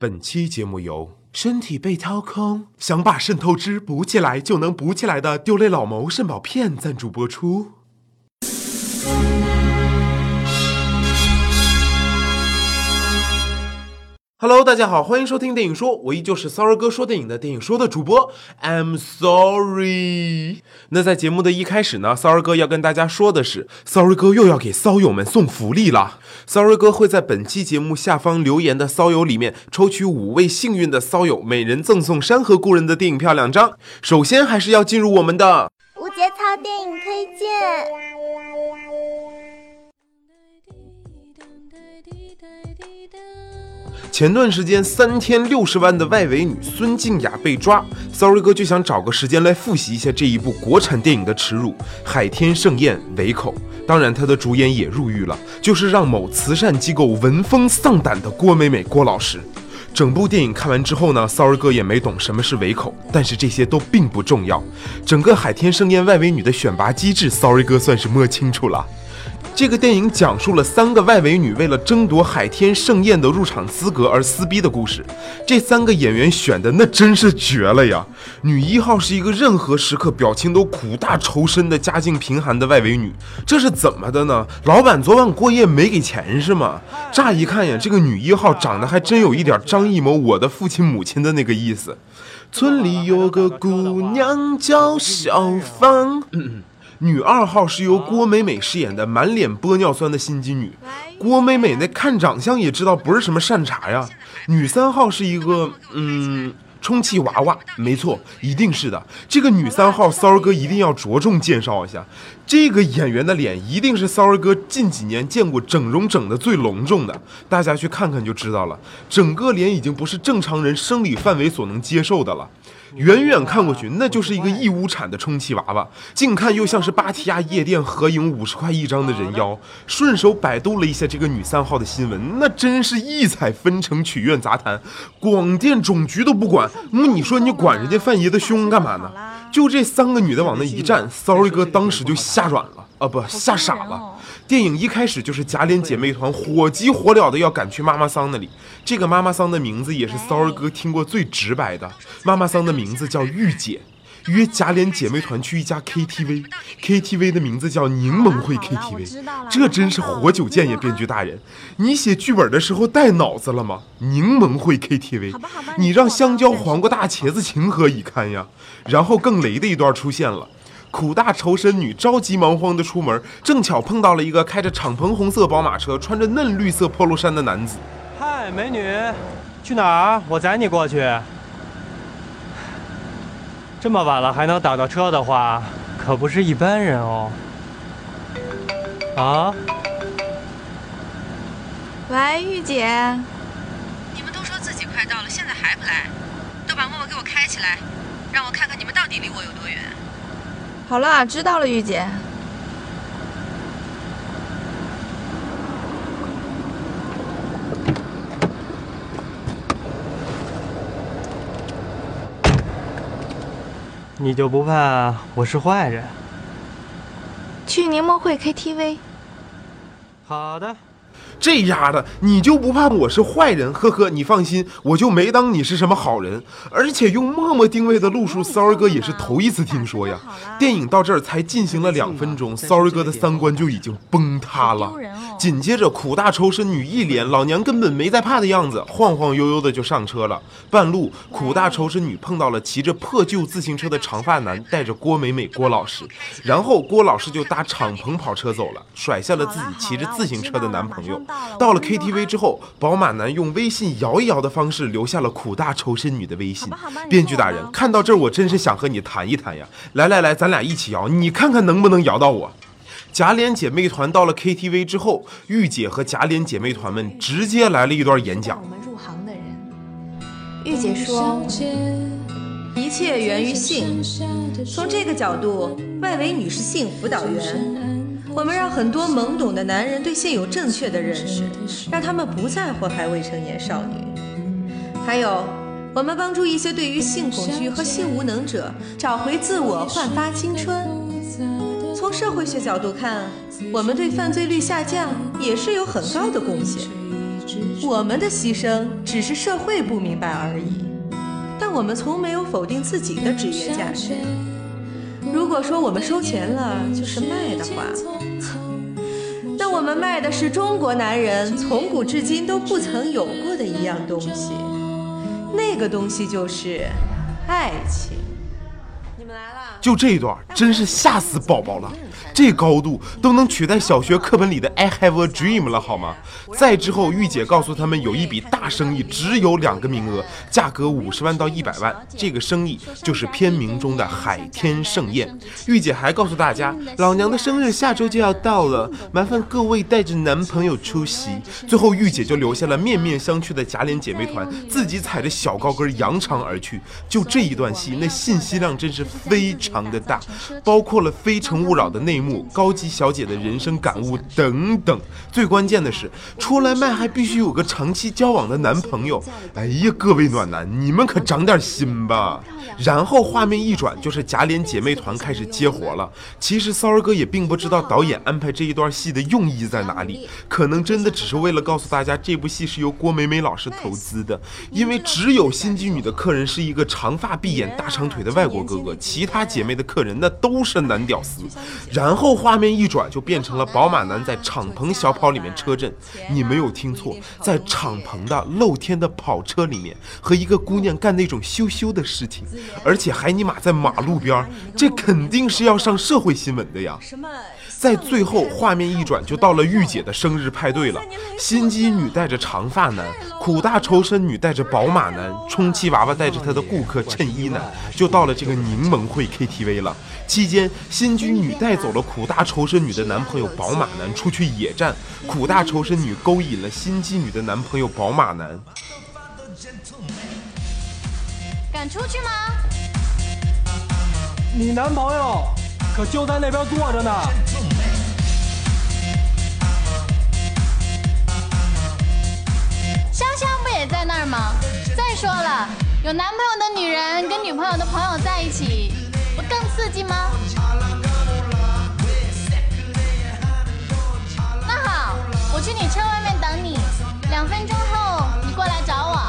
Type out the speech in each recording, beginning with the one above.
本期节目由身体被掏空，想把肾透支补起来就能补起来的丢泪老谋肾宝片赞助播出。Hello，大家好，欢迎收听电影说，我依旧是骚儿哥说电影的电影说的主播，I'm sorry。那在节目的一开始呢，骚儿哥要跟大家说的是，骚儿哥又要给骚友们送福利了。骚儿哥会在本期节目下方留言的骚友里面抽取五位幸运的骚友，每人赠送《山河故人》的电影票两张。首先还是要进入我们的无节操电影推荐。前段时间三天六十万的外围女孙静雅被抓，Sorry 哥就想找个时间来复习一下这一部国产电影的耻辱——海天盛宴围口。当然，他的主演也入狱了，就是让某慈善机构闻风丧胆的郭美美郭老师。整部电影看完之后呢，Sorry 哥也没懂什么是围口，但是这些都并不重要。整个海天盛宴外围女的选拔机制，Sorry 哥算是摸清楚了。这个电影讲述了三个外围女为了争夺海天盛宴的入场资格而撕逼的故事。这三个演员选的那真是绝了呀！女一号是一个任何时刻表情都苦大仇深的家境贫寒的外围女，这是怎么的呢？老板昨晚过夜没给钱是吗？乍一看呀，这个女一号长得还真有一点张艺谋《我的父亲母亲》的那个意思。村里有个姑娘叫小芳。女二号是由郭美美饰演的满脸玻尿酸的心机女，郭美美那看长相也知道不是什么善茬呀。女三号是一个嗯充气娃娃，没错，一定是的。这个女三号骚儿哥一定要着重介绍一下，这个演员的脸一定是骚儿哥近几年见过整容整的最隆重的，大家去看看就知道了。整个脸已经不是正常人生理范围所能接受的了。远远看过去，那就是一个义乌产的充气娃娃；近看又像是芭提雅夜店合影五十块一张的人妖。顺手百度了一下这个女三号的新闻，那真是异彩纷呈，曲苑杂谈，广电总局都不管。那你说你管人家范爷的胸干嘛呢？就这三个女的往那一站，Sorry 哥当时就吓软了啊，不吓傻了。电影一开始就是贾琏姐妹团火急火燎的要赶去妈妈桑那里。这个妈妈桑的名字也是骚儿哥听过最直白的。妈妈桑的名字叫玉姐，约贾琏姐妹团去一家 KTV，KTV 的名字叫柠檬会 KTV。这真是活久见呀，编剧大人，你写剧本的时候带脑子了吗？柠檬会 KTV，你让香蕉、黄瓜、大茄子情何以堪呀？然后更雷的一段出现了。苦大仇深女着急忙慌的出门，正巧碰到了一个开着敞篷红色宝马车、穿着嫩绿色 polo 衫的男子。嗨，美女，去哪儿？我载你过去。这么晚了还能打到车的话，可不是一般人哦。啊？喂，玉姐。你们都说自己快到了，现在还不来？都把陌陌给我开起来，让我看看你们到底离我有多远。好了，知道了，玉姐。你就不怕我是坏人？去柠檬会 KTV。好的。这丫的，你就不怕我是坏人？呵呵，你放心，我就没当你是什么好人。而且用陌陌定位的路数，骚儿哥也是头一次听说呀。电影到这儿才进行了两分钟，骚儿哥的三观就已经崩塌了。紧接着，苦大仇深女一脸老娘根本没在怕的样子，晃晃悠悠的就上车了。半路，苦大仇深女碰到了骑着破旧自行车的长发男，带着郭美美郭老师，然后郭老师就搭敞篷跑车走了，甩下了自己骑着自行车的男朋友。到了 KTV 之后，宝马男用微信摇一摇的方式留下了苦大仇深女的微信。编剧大人，看到这儿我真是想和你谈一谈呀！来来来，咱俩一起摇，你看看能不能摇到我。贾琏姐妹团到了 KTV 之后，玉姐和贾琏姐妹团们直接来了一段演讲。我们入行的人，玉姐说，一切源于性。从这个角度，外围女是性辅导员。我们让很多懵懂的男人对性有正确的认识，让他们不再祸害未成年少女。还有，我们帮助一些对于性恐惧和性无能者找回自我、焕发青春。从社会学角度看，我们对犯罪率下降也是有很高的贡献。我们的牺牲只是社会不明白而已，但我们从没有否定自己的职业价值。如果说我们收钱了就是卖的话，那我们卖的是中国男人从古至今都不曾有过的一样东西，那个东西就是爱情。就这一段真是吓死宝宝了，这高度都能取代小学课本里的 I have a dream 了，好吗？再之后，玉姐告诉他们有一笔大生意，只有两个名额，价格五十万到一百万。这个生意就是片名中的海天盛宴。玉姐还告诉大家，老娘的生日下周就要到了，麻烦各位带着男朋友出席。最后，玉姐就留下了面面相觑的贾琏姐妹团，自己踩着小高跟扬长而去。就这一段戏，那信息量真是非常。常的大，包括了《非诚勿扰》的内幕、高级小姐的人生感悟等等。最关键的是，出来卖还必须有个长期交往的男朋友。哎呀，各位暖男，你们可长点心吧！然后画面一转，就是贾琏姐妹团开始接活了。其实骚儿哥也并不知道导演安排这一段戏的用意在哪里，可能真的只是为了告诉大家这部戏是由郭美美老师投资的。因为只有心机女的客人是一个长发碧眼、大长腿的外国哥哥，其他姐妹的客人那都是男屌丝。然后画面一转，就变成了宝马男在敞篷小跑里面车震。你没有听错，在敞篷的露天的跑车里面和一个姑娘干那种羞羞的事情。而且还尼玛在马路边这肯定是要上社会新闻的呀！在最后画面一转，就到了御姐的生日派对了。心机女带着长发男，苦大仇深女带着宝马男，充气娃娃带着她的顾客衬衣男，就到了这个柠檬会 KTV 了。期间，心机女带走了苦大仇深女的男朋友宝马男出去野战，苦大仇深女勾引了心机女的男朋友宝马男。敢出去吗？你男朋友可就在那边坐着呢。香香不也在那儿吗？再说了，有男朋友的女人跟女朋友的朋友在一起，刺激吗？那好，我去你车外面等你，两分钟后你过来找我。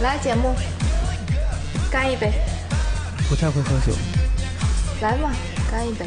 来，节目，干一杯。不太会喝酒。来嘛，干一杯。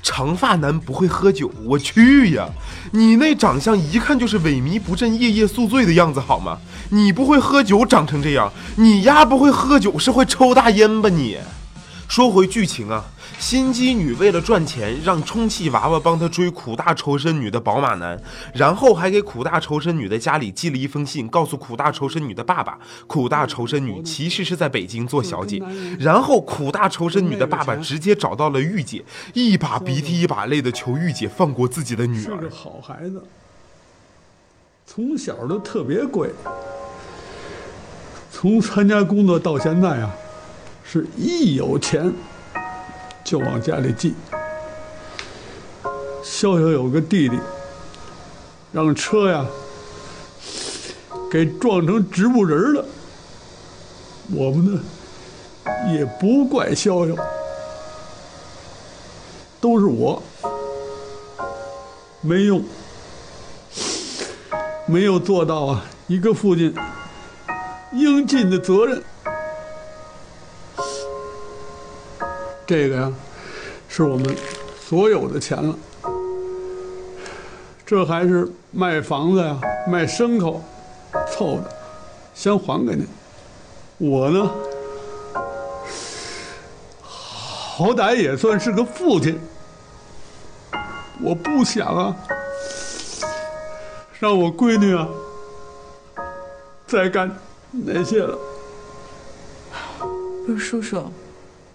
长发男不会喝酒，我去呀！你那长相一看就是萎靡不振、夜夜宿醉的样子，好吗？你不会喝酒，长成这样，你丫不会喝酒是会抽大烟吧你？说回剧情啊，心机女为了赚钱，让充气娃娃帮她追苦大仇深女的宝马男，然后还给苦大仇深女的家里寄了一封信，告诉苦大仇深女的爸爸，苦大仇深女其实是在北京做小姐。然后苦大仇深女的爸爸直接找到了御姐，一把鼻涕一把泪的求御姐放过自己的女是个儿。好孩子，从小都特别乖。从参加工作到现在啊，是一有钱就往家里寄。潇潇有个弟弟，让车呀给撞成植物人了。我们呢也不怪潇潇，都是我没用。没有做到啊，一个父亲应尽的责任。这个呀，是我们所有的钱了。这还是卖房子呀、卖牲口凑的，先还给您。我呢，好歹也算是个父亲，我不想啊。让我闺女啊再干那些了。不是叔叔，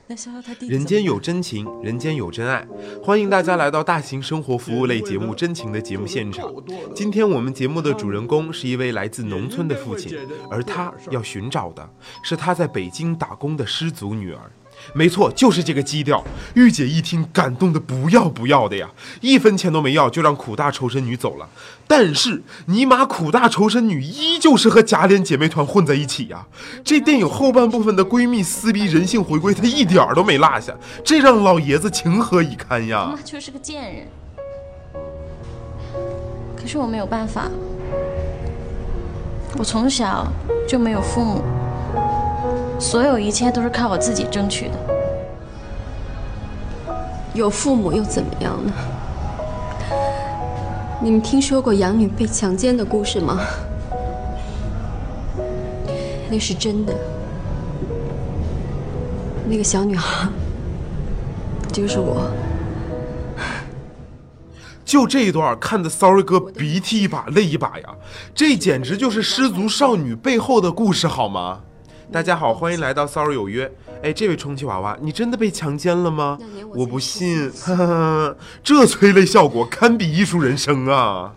那潇潇他弟弟人间有真情，人间有真爱。欢迎大家来到大型生活服务类节目《真情》的节目现场。今天我们节目的主人公是一位来自农村的父亲，而他要寻找的是他在北京打工的失足女儿。没错，就是这个基调。玉姐一听，感动的不要不要的呀，一分钱都没要，就让苦大仇深女走了。但是尼玛，苦大仇深女依旧是和假脸姐妹团混在一起呀。这电影后半部分的闺蜜撕逼、人性回归，她一点儿都没落下，这让老爷子情何以堪呀？妈就是个贱人。可是我没有办法，我从小就没有父母。所有一切都是靠我自己争取的。有父母又怎么样呢？你们听说过养女被强奸的故事吗？那是真的。那个小女孩就是我。就这一段看的，Sorry 哥鼻涕一把泪一把呀！这简直就是失足少女背后的故事，好吗？大家好，欢迎来到 Sorry 有约。哎，这位充气娃娃，你真的被强奸了吗？我不信，这催泪效果堪比艺术人生啊！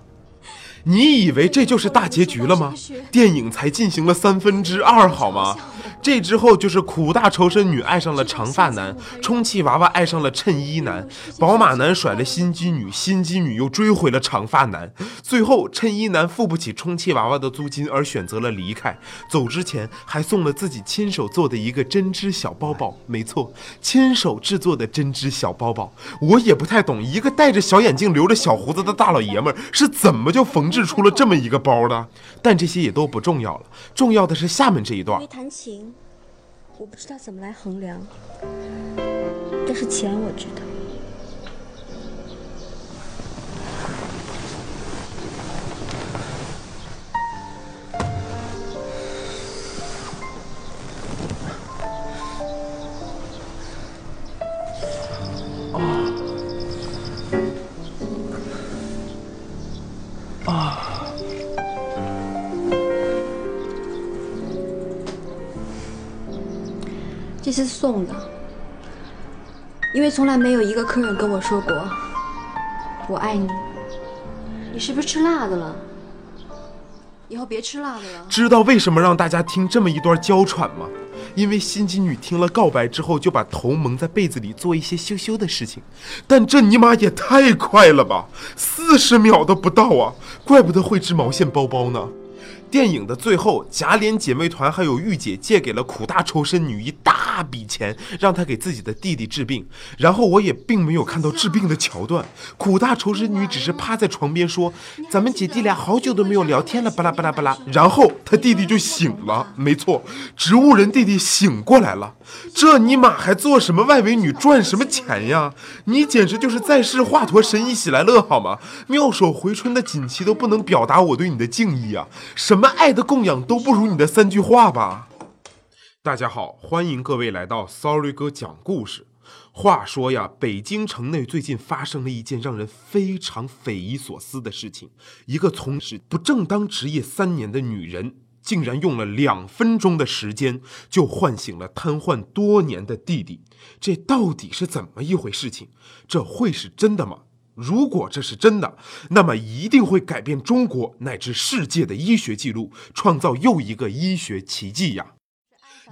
你以为这就是大结局了吗？电影才进行了三分之二，好吗？这之后就是苦大仇深女爱上了长发男，充气娃娃爱上了衬衣男，宝马男甩了心机女，心机女又追回了长发男，最后衬衣男付不起充气娃娃的租金而选择了离开，走之前还送了自己亲手做的一个针织小包包，没错，亲手制作的针织小包包。我也不太懂，一个戴着小眼镜、留着小胡子的大老爷们儿是怎么就缝制出了这么一个包的？但这些也都不重要了，重要的是下面这一段。弹琴。我不知道怎么来衡量，但是钱我知道。这是送的，因为从来没有一个客人跟我说过“我爱你”。你是不是吃辣的了？以后别吃辣的了。知道为什么让大家听这么一段娇喘吗？因为心机女听了告白之后，就把头蒙在被子里做一些羞羞的事情。但这尼玛也太快了吧，四十秒都不到啊！怪不得会织毛线包包呢。电影的最后，假脸姐妹团还有御姐借给了苦大仇深女一大笔钱，让她给自己的弟弟治病。然后我也并没有看到治病的桥段，苦大仇深女只是趴在床边说：“咱们姐弟俩好久都没有聊天了，巴拉巴拉巴拉。”然后她弟弟就醒了，没错，植物人弟弟醒过来了。这尼玛还做什么外围女赚什么钱呀？你简直就是在世华佗神医喜来乐好吗？妙手回春的锦旗都不能表达我对你的敬意啊！什么爱的供养都不如你的三句话吧？大家好，欢迎各位来到 Sorry 哥讲故事。话说呀，北京城内最近发生了一件让人非常匪夷所思的事情：一个从事不正当职业三年的女人。竟然用了两分钟的时间就唤醒了瘫痪多年的弟弟，这到底是怎么一回事情？这会是真的吗？如果这是真的，那么一定会改变中国乃至世界的医学记录，创造又一个医学奇迹呀！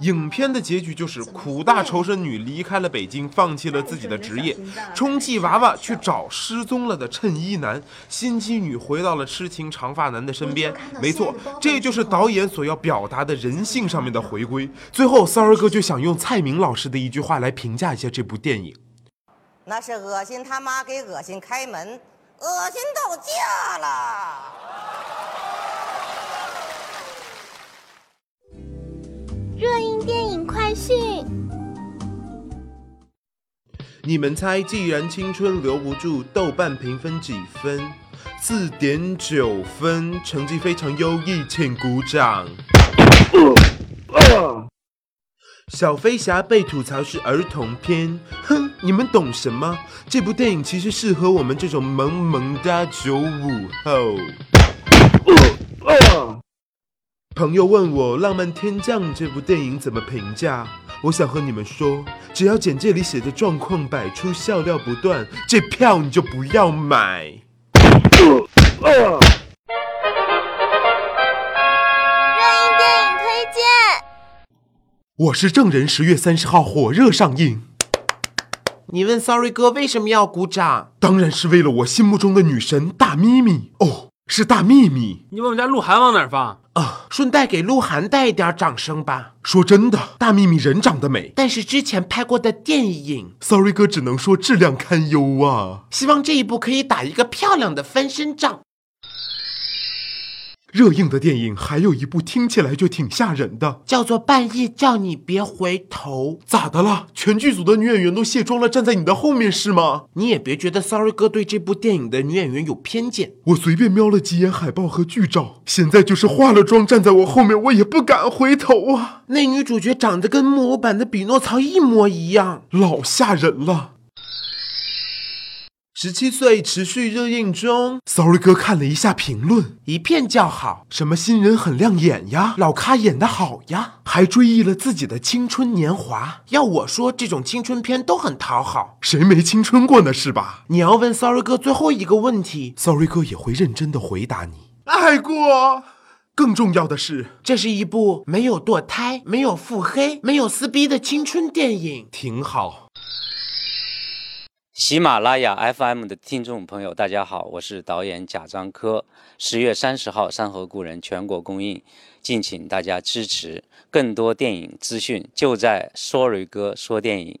影片的结局就是苦大仇深女离开了北京，放弃了自己的职业，充气娃娃去找失踪了的衬衣男，心机女回到了痴情长发男的身边。没错，这就是导演所要表达的人性上面的回归。最后，三儿哥就想用蔡明老师的一句话来评价一下这部电影：那是恶心他妈给恶心开门，恶心到家了。热映电影快讯：你们猜，既然青春留不住，豆瓣评分几分？四点九分，成绩非常优异，请鼓掌。小飞侠被吐槽是儿童片，哼，你们懂什么？这部电影其实适合我们这种萌萌哒九五后。朋友问我《浪漫天降》这部电影怎么评价？我想和你们说，只要简介里写的状况百出，笑料不断，这票你就不要买。我是证人，十月三十号火热上映。你问 Sorry 哥为什么要鼓掌？当然是为了我心目中的女神大咪咪哦，是大秘密。你把我们家鹿晗往哪儿放？啊，顺带给鹿晗带一点掌声吧。说真的，大秘密人长得美，但是之前拍过的电影，Sorry 哥只能说质量堪忧啊。希望这一部可以打一个漂亮的翻身仗。热映的电影还有一部听起来就挺吓人的，叫做《半夜叫你别回头》。咋的了？全剧组的女演员都卸妆了，站在你的后面是吗？你也别觉得 Sorry 哥对这部电影的女演员有偏见。我随便瞄了几眼海报和剧照，现在就是化了妆站在我后面，我也不敢回头啊。那女主角长得跟木偶版的匹诺曹一模一样，老吓人了。十七岁持续热映中，Sorry 哥看了一下评论，一片叫好。什么新人很亮眼呀，老咖演得好呀，还追忆了自己的青春年华。要我说，这种青春片都很讨好，谁没青春过呢？是吧？你要问 Sorry 哥最后一个问题，Sorry 哥也会认真的回答你。爱过。更重要的是，这是一部没有堕胎、没有腹黑、没有撕逼的青春电影，挺好。喜马拉雅 FM 的听众朋友，大家好，我是导演贾樟柯。十月三十号，《山河故人》全国公映，敬请大家支持。更多电影资讯就在 Sorry 哥说电影。